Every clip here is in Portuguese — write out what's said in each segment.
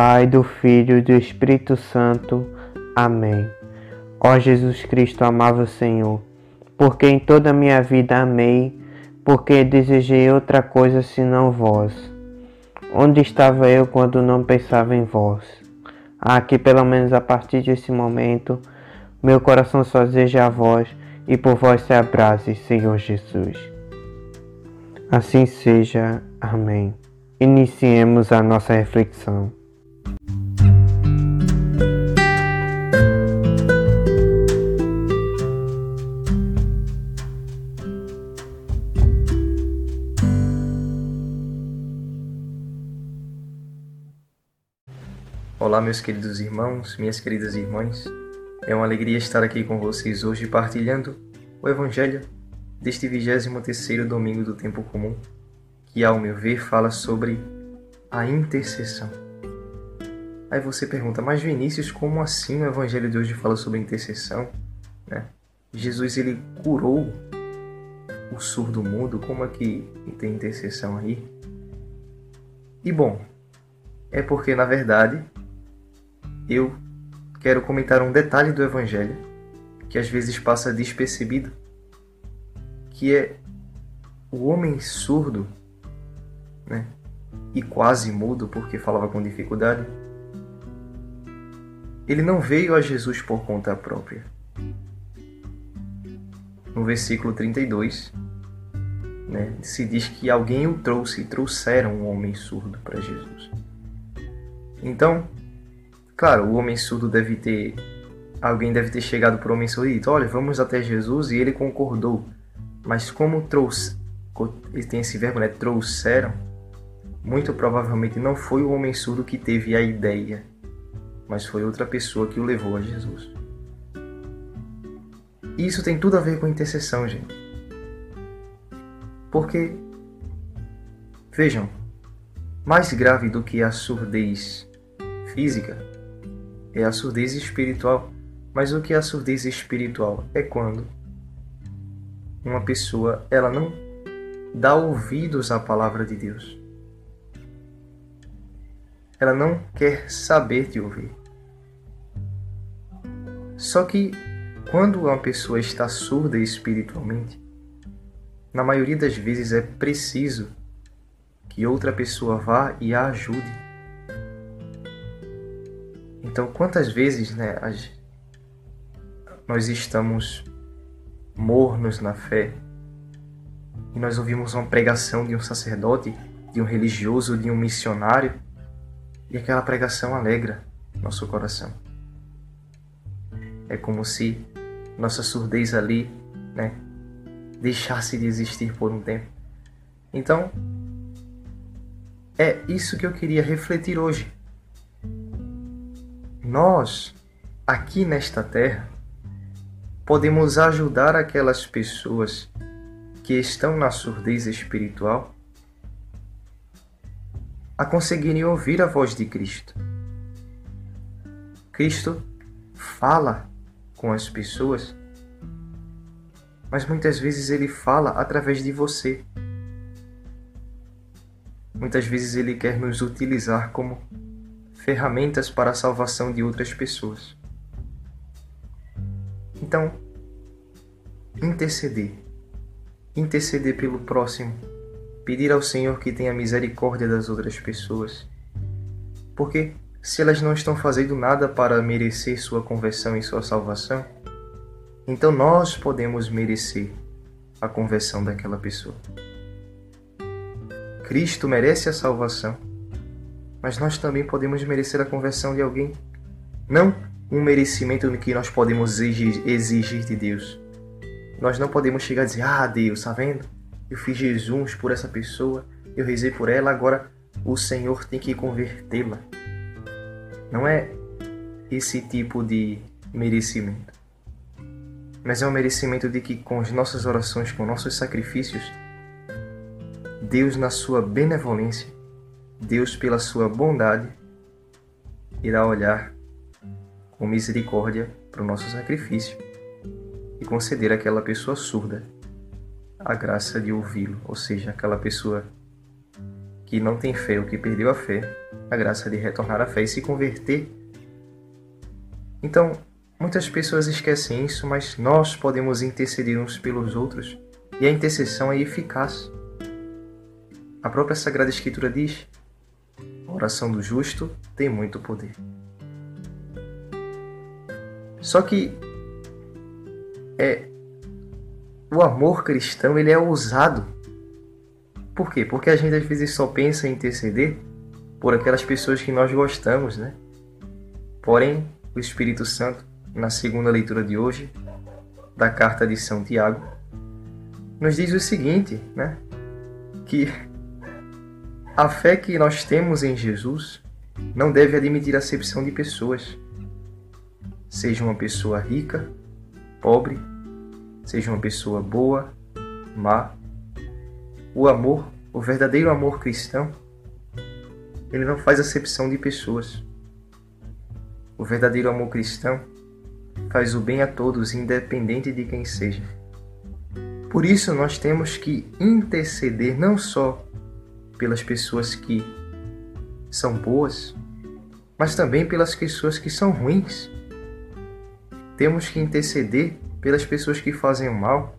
Pai, do Filho e do Espírito Santo. Amém. Ó Jesus Cristo, amável Senhor, porque em toda a minha vida amei, porque desejei outra coisa senão vós. Onde estava eu quando não pensava em vós? Ah, que pelo menos a partir desse momento, meu coração só deseja a vós e por vós se abrase, Senhor Jesus. Assim seja. Amém. Iniciemos a nossa reflexão. Olá, meus queridos irmãos, minhas queridas irmãs. É uma alegria estar aqui com vocês hoje partilhando o Evangelho deste 23º domingo do tempo comum que, ao meu ver, fala sobre a intercessão. Aí você pergunta, mas Vinícius, como assim o Evangelho de hoje fala sobre intercessão? Né? Jesus ele curou o surdo mudo, como é que tem intercessão aí? E bom, é porque na verdade eu quero comentar um detalhe do Evangelho que às vezes passa despercebido, que é o homem surdo né? e quase mudo porque falava com dificuldade, ele não veio a Jesus por conta própria. No versículo 32, né, se diz que alguém o trouxe, trouxeram um homem surdo para Jesus. Então, claro, o homem surdo deve ter. Alguém deve ter chegado para o homem surdo e dito: Olha, vamos até Jesus, e ele concordou. Mas como trouxe. Tem esse verbo, né? Trouxeram muito provavelmente não foi o homem surdo que teve a ideia, mas foi outra pessoa que o levou a Jesus. E isso tem tudo a ver com intercessão, gente. Porque, vejam, mais grave do que a surdez física é a surdez espiritual. Mas o que é a surdez espiritual? É quando uma pessoa ela não dá ouvidos à palavra de Deus ela não quer saber te ouvir. Só que quando uma pessoa está surda espiritualmente, na maioria das vezes é preciso que outra pessoa vá e a ajude. Então, quantas vezes né, nós estamos mornos na fé e nós ouvimos uma pregação de um sacerdote, de um religioso, de um missionário e aquela pregação alegra nosso coração. É como se nossa surdez ali, né, deixasse de existir por um tempo. Então, é isso que eu queria refletir hoje. Nós, aqui nesta terra, podemos ajudar aquelas pessoas que estão na surdez espiritual a conseguirem ouvir a voz de Cristo. Cristo fala com as pessoas, mas muitas vezes ele fala através de você. Muitas vezes ele quer nos utilizar como ferramentas para a salvação de outras pessoas. Então, interceder. Interceder pelo próximo pedir ao Senhor que tenha misericórdia das outras pessoas. Porque se elas não estão fazendo nada para merecer sua conversão e sua salvação, então nós podemos merecer a conversão daquela pessoa. Cristo merece a salvação, mas nós também podemos merecer a conversão de alguém. Não um merecimento que nós podemos exigir de Deus. Nós não podemos chegar a dizer: Ah, Deus, está vendo? eu fiz Jesus por essa pessoa, eu rezei por ela, agora o Senhor tem que convertê-la. Não é esse tipo de merecimento. Mas é um merecimento de que com as nossas orações, com nossos sacrifícios, Deus na sua benevolência, Deus pela sua bondade, irá olhar com misericórdia para o nosso sacrifício e conceder àquela pessoa surda a graça de ouvi-lo, ou seja, aquela pessoa que não tem fé ou que perdeu a fé, a graça de retornar à fé e se converter. Então, muitas pessoas esquecem isso, mas nós podemos interceder uns pelos outros e a intercessão é eficaz. A própria Sagrada Escritura diz: oração do justo tem muito poder. Só que é o amor cristão ele é ousado. Por quê? Porque a gente às vezes só pensa em interceder por aquelas pessoas que nós gostamos, né? Porém, o Espírito Santo, na segunda leitura de hoje da carta de São Tiago, nos diz o seguinte, né? Que a fé que nós temos em Jesus não deve admitir acepção de pessoas. Seja uma pessoa rica, pobre, seja uma pessoa boa, má. O amor, o verdadeiro amor cristão, ele não faz acepção de pessoas. O verdadeiro amor cristão faz o bem a todos, independente de quem seja. Por isso, nós temos que interceder não só pelas pessoas que são boas, mas também pelas pessoas que são ruins. Temos que interceder pelas pessoas que fazem o mal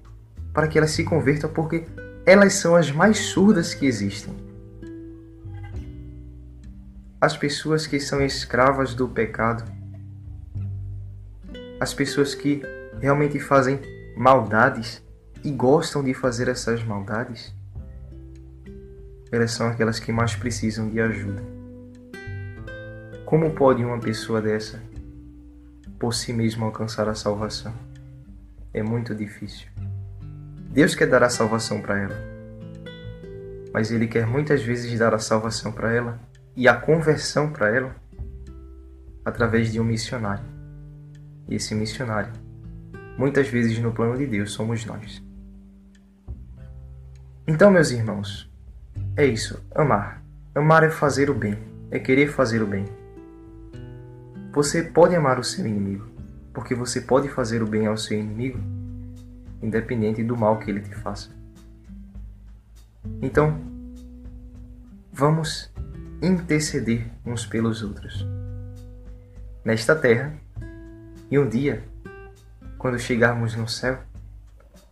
para que elas se convertam, porque elas são as mais surdas que existem. As pessoas que são escravas do pecado, as pessoas que realmente fazem maldades e gostam de fazer essas maldades, elas são aquelas que mais precisam de ajuda. Como pode uma pessoa dessa por si mesma alcançar a salvação? É muito difícil. Deus quer dar a salvação para ela, mas Ele quer muitas vezes dar a salvação para ela e a conversão para ela através de um missionário. E esse missionário, muitas vezes no plano de Deus, somos nós. Então, meus irmãos, é isso, amar. Amar é fazer o bem, é querer fazer o bem. Você pode amar o seu inimigo, porque você pode fazer o bem ao seu inimigo, independente do mal que ele te faça. Então, vamos interceder uns pelos outros. Nesta terra, e um dia, quando chegarmos no céu,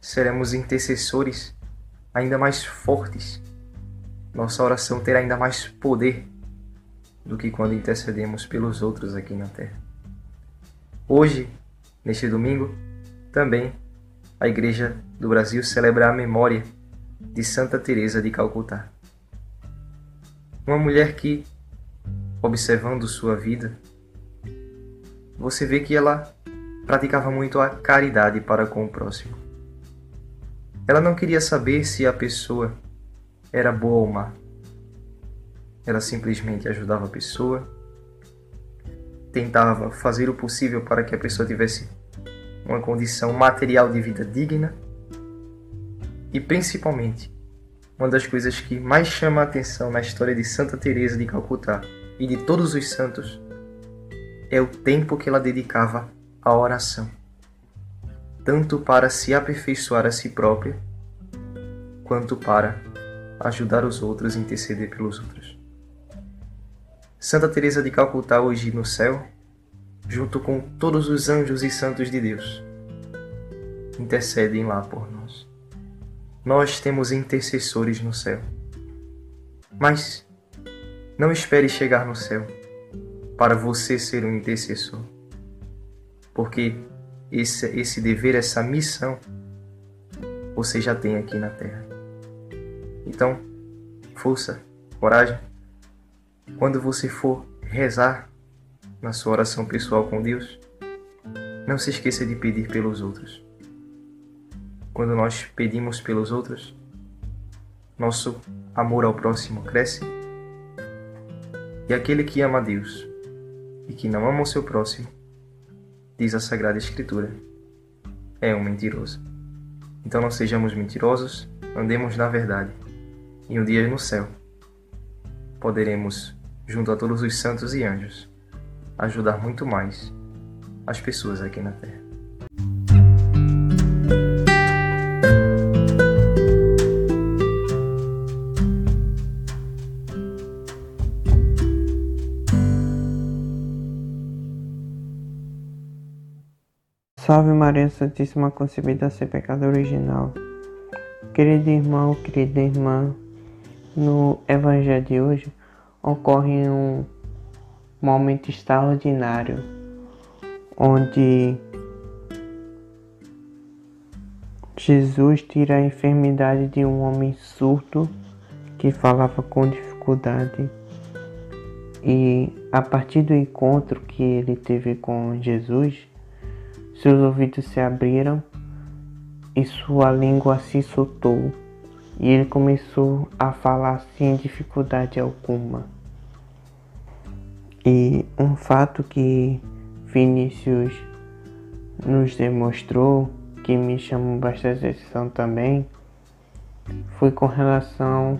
seremos intercessores ainda mais fortes nossa oração terá ainda mais poder do que quando intercedemos pelos outros aqui na terra. Hoje, neste domingo, também a Igreja do Brasil celebra a memória de Santa Teresa de Calcutá. Uma mulher que, observando sua vida, você vê que ela praticava muito a caridade para com o próximo. Ela não queria saber se a pessoa era boa ou má. Ela simplesmente ajudava a pessoa, tentava fazer o possível para que a pessoa tivesse uma condição material de vida digna. E principalmente uma das coisas que mais chama a atenção na história de Santa Teresa de Calcutá e de todos os santos é o tempo que ela dedicava à oração, tanto para se aperfeiçoar a si própria quanto para ajudar os outros e interceder pelos outros. Santa Teresa de Calcutá hoje no céu, junto com todos os anjos e santos de Deus, intercedem lá por nós. Nós temos intercessores no céu. Mas não espere chegar no céu para você ser um intercessor. Porque esse, esse dever, essa missão, você já tem aqui na terra. Então, força, coragem. Quando você for rezar na sua oração pessoal com Deus, não se esqueça de pedir pelos outros. Quando nós pedimos pelos outros, nosso amor ao próximo cresce. E aquele que ama Deus e que não ama o seu próximo, diz a Sagrada Escritura, é um mentiroso. Então não sejamos mentirosos, andemos na verdade e um dia no céu poderemos, junto a todos os santos e anjos, ajudar muito mais as pessoas aqui na Terra. Salve Maria Santíssima Concebida Sem Pecado Original. Querido irmão, querida irmã, no Evangelho de hoje ocorre um momento extraordinário onde Jesus tira a enfermidade de um homem surdo que falava com dificuldade. E a partir do encontro que ele teve com Jesus, seus ouvidos se abriram e sua língua se soltou, e ele começou a falar sem dificuldade alguma. E um fato que Vinícius nos demonstrou, que me chamou bastante atenção também, foi com relação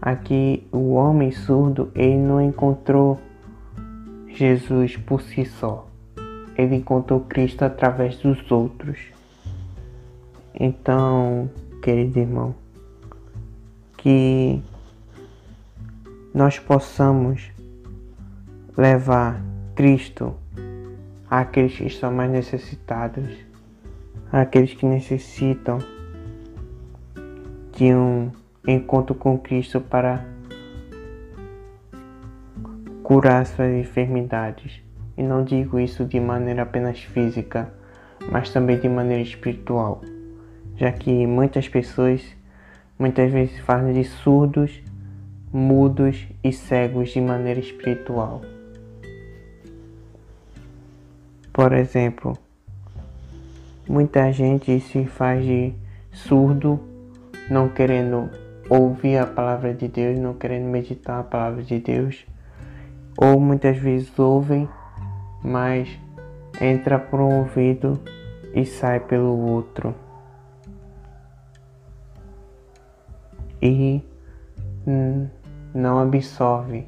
a que o homem surdo ele não encontrou Jesus por si só ele encontrou Cristo através dos outros. Então, querido irmão, que nós possamos levar Cristo àqueles que estão mais necessitados, àqueles que necessitam de um encontro com Cristo para curar suas enfermidades. E não digo isso de maneira apenas física, mas também de maneira espiritual, já que muitas pessoas muitas vezes falam de surdos, mudos e cegos de maneira espiritual. Por exemplo, muita gente se faz de surdo, não querendo ouvir a palavra de Deus, não querendo meditar a palavra de Deus, ou muitas vezes ouvem mas entra por um ouvido e sai pelo outro. E não absorve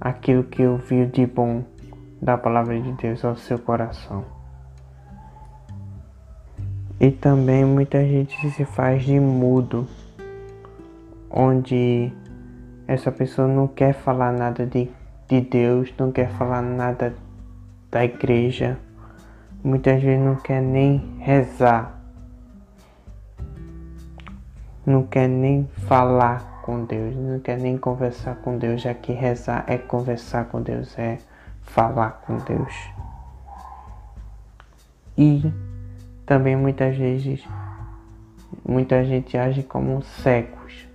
aquilo que ouviu de bom da palavra de Deus ao seu coração. E também muita gente se faz de mudo, onde essa pessoa não quer falar nada de, de Deus, não quer falar nada da igreja muitas vezes não quer nem rezar, não quer nem falar com Deus, não quer nem conversar com Deus, já que rezar é conversar com Deus, é falar com Deus. E também muitas vezes muita gente age como cegos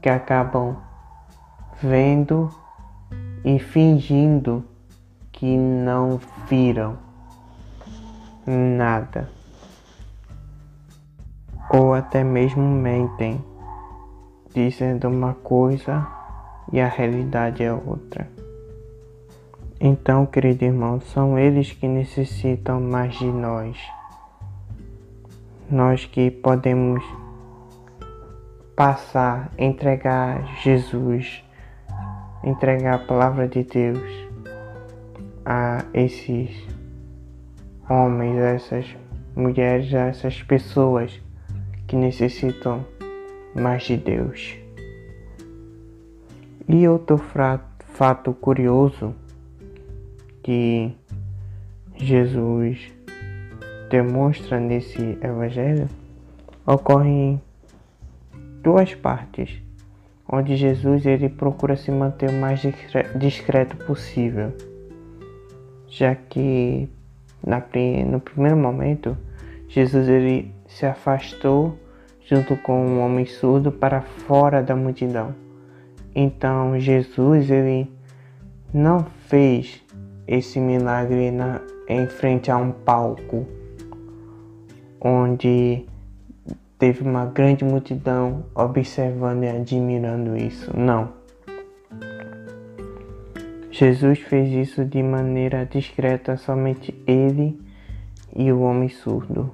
que acabam vendo e fingindo que não viram nada, ou até mesmo mentem, dizendo uma coisa e a realidade é outra. Então, querido irmão, são eles que necessitam mais de nós. Nós que podemos passar, entregar Jesus, entregar a palavra de Deus a esses homens, a essas mulheres, a essas pessoas que necessitam mais de Deus. E outro fato curioso que Jesus demonstra nesse evangelho ocorre em duas partes, onde Jesus ele procura se manter o mais discreto possível já que na, no primeiro momento Jesus ele se afastou junto com um homem surdo para fora da multidão. Então Jesus ele não fez esse milagre na, em frente a um palco onde teve uma grande multidão observando e admirando isso. Não. Jesus fez isso de maneira discreta, somente ele e o homem surdo.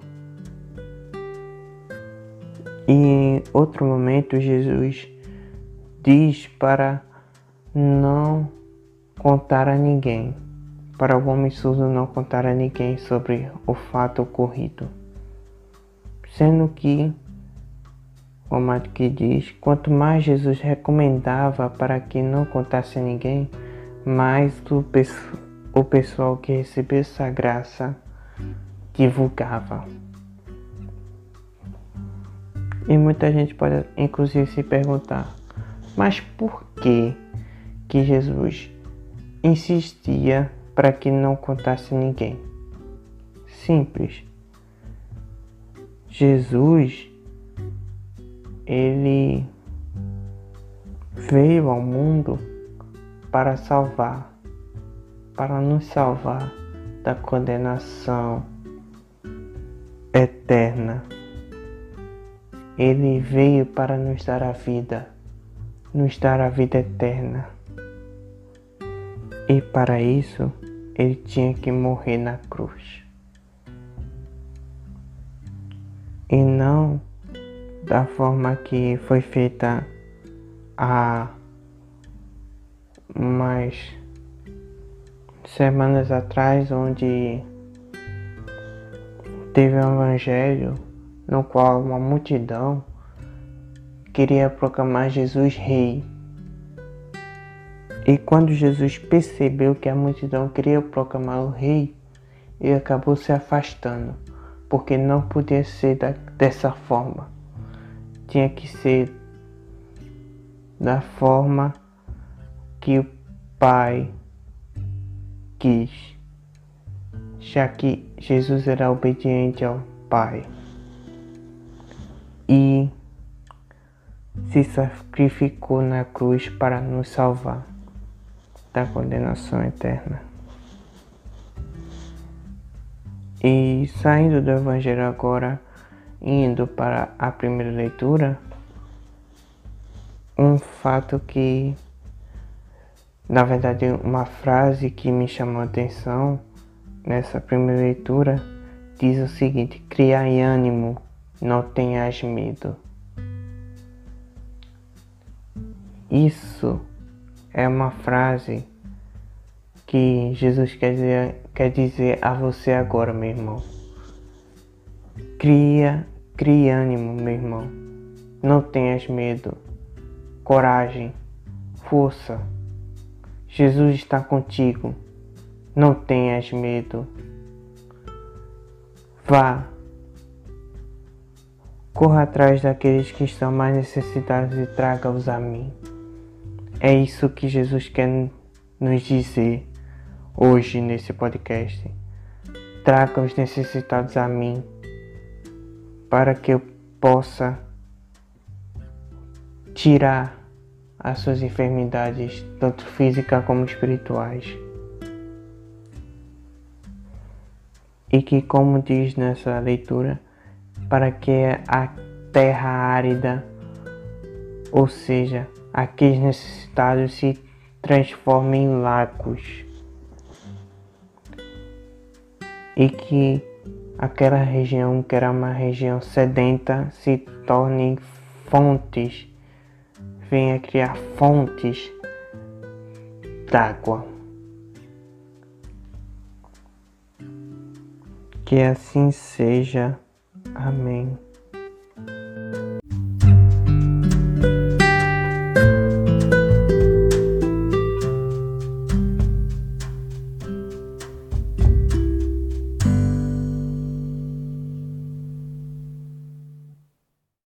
E em outro momento, Jesus diz para não contar a ninguém, para o homem surdo não contar a ninguém sobre o fato ocorrido. Sendo que, como que diz, quanto mais Jesus recomendava para que não contasse a ninguém, mas o, o pessoal que recebeu essa graça divulgava. E muita gente pode inclusive se perguntar, mas por que que Jesus insistia para que não contasse ninguém? Simples. Jesus ele veio ao mundo para salvar, para nos salvar da condenação eterna. Ele veio para nos dar a vida, nos dar a vida eterna. E para isso, ele tinha que morrer na cruz. E não da forma que foi feita há mais semanas atrás, onde teve um evangelho no qual uma multidão queria proclamar Jesus rei. E quando Jesus percebeu que a multidão queria proclamar o rei, ele acabou se afastando, porque não podia ser da, dessa forma. Tinha que ser da forma que o Pai quis, já que Jesus era obediente ao Pai e se sacrificou na cruz para nos salvar da condenação eterna. E saindo do Evangelho agora, indo para a primeira leitura, um fato que, na verdade, uma frase que me chamou a atenção nessa primeira leitura diz o seguinte: criai ânimo, não tenhas medo. Isso é uma frase que Jesus quer dizer, quer dizer a você agora, meu irmão. Cria, cria ânimo, meu irmão. Não tenhas medo coragem, força. Jesus está contigo. Não tenhas medo. Vá. Corra atrás daqueles que estão mais necessitados e traga-os a mim. É isso que Jesus quer nos dizer hoje nesse podcast. Traga os necessitados a mim para que eu possa tirar as suas enfermidades, tanto físicas como espirituais. E que, como diz nessa leitura, para que a terra árida, ou seja, aqueles necessitados, se transformem em lagos. E que aquela região, que era uma região sedenta, se torne fontes venha criar fontes d'água. Que assim seja. Amém.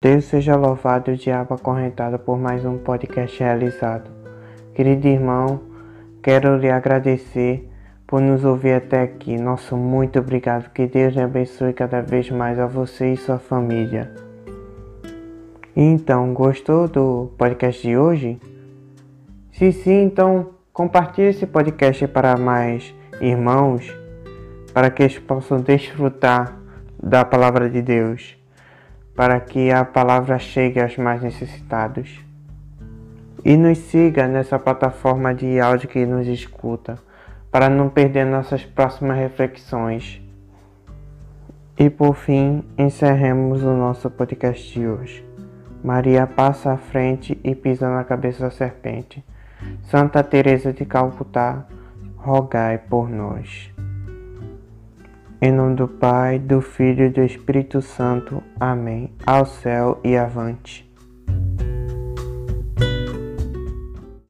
Deus seja louvado e o diabo acorrentado por mais um podcast realizado. Querido irmão, quero lhe agradecer por nos ouvir até aqui. Nosso muito obrigado. Que Deus abençoe cada vez mais a você e sua família. Então, gostou do podcast de hoje? Se sim, então compartilhe esse podcast para mais irmãos, para que eles possam desfrutar da palavra de Deus para que a palavra chegue aos mais necessitados. E nos siga nessa plataforma de áudio que nos escuta, para não perder nossas próximas reflexões. E por fim, encerremos o nosso podcast de hoje. Maria passa à frente e pisa na cabeça da serpente. Santa Teresa de Calcutá, rogai por nós. Em nome do Pai, do Filho e do Espírito Santo. Amém. Ao céu e avante.